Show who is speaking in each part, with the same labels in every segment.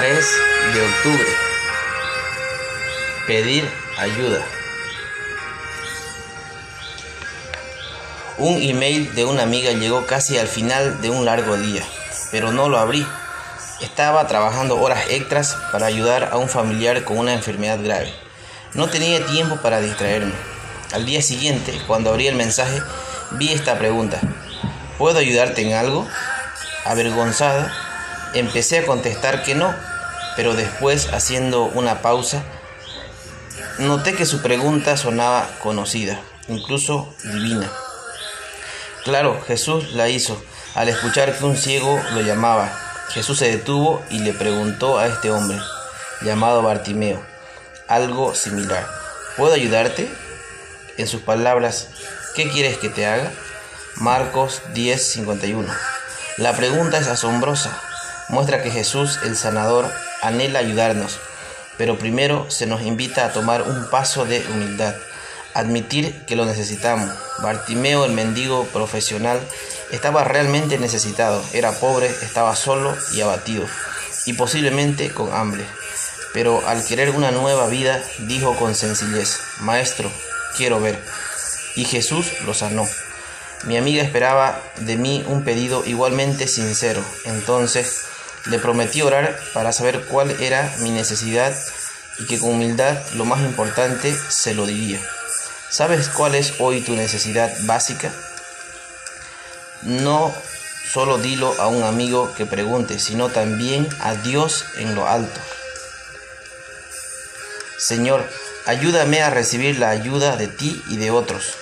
Speaker 1: mes de octubre. Pedir ayuda. Un email de una amiga llegó casi al final de un largo día, pero no lo abrí. Estaba trabajando horas extras para ayudar a un familiar con una enfermedad grave. No tenía tiempo para distraerme. Al día siguiente, cuando abrí el mensaje, vi esta pregunta. ¿Puedo ayudarte en algo? Avergonzada, empecé a contestar que no, pero después, haciendo una pausa, noté que su pregunta sonaba conocida, incluso divina. Claro, Jesús la hizo al escuchar que un ciego lo llamaba. Jesús se detuvo y le preguntó a este hombre, llamado Bartimeo, algo similar. ¿Puedo ayudarte? En sus palabras, ¿qué quieres que te haga? Marcos 10:51. La pregunta es asombrosa. Muestra que Jesús, el sanador, anhela ayudarnos, pero primero se nos invita a tomar un paso de humildad, admitir que lo necesitamos. Bartimeo, el mendigo profesional, estaba realmente necesitado, era pobre, estaba solo y abatido, y posiblemente con hambre. Pero al querer una nueva vida, dijo con sencillez, Maestro, quiero ver. Y Jesús lo sanó. Mi amiga esperaba de mí un pedido igualmente sincero. Entonces le prometí orar para saber cuál era mi necesidad y que con humildad lo más importante se lo diría. ¿Sabes cuál es hoy tu necesidad básica? No solo dilo a un amigo que pregunte, sino también a Dios en lo alto. Señor, ayúdame a recibir la ayuda de ti y de otros.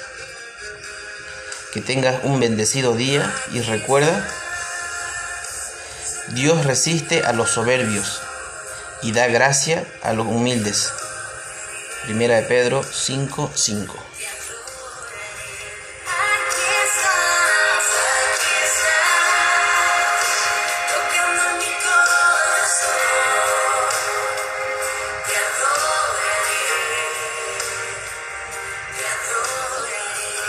Speaker 1: Que tengas un bendecido día y recuerda, Dios resiste a los soberbios y da gracia a los humildes. Primera de Pedro 5:5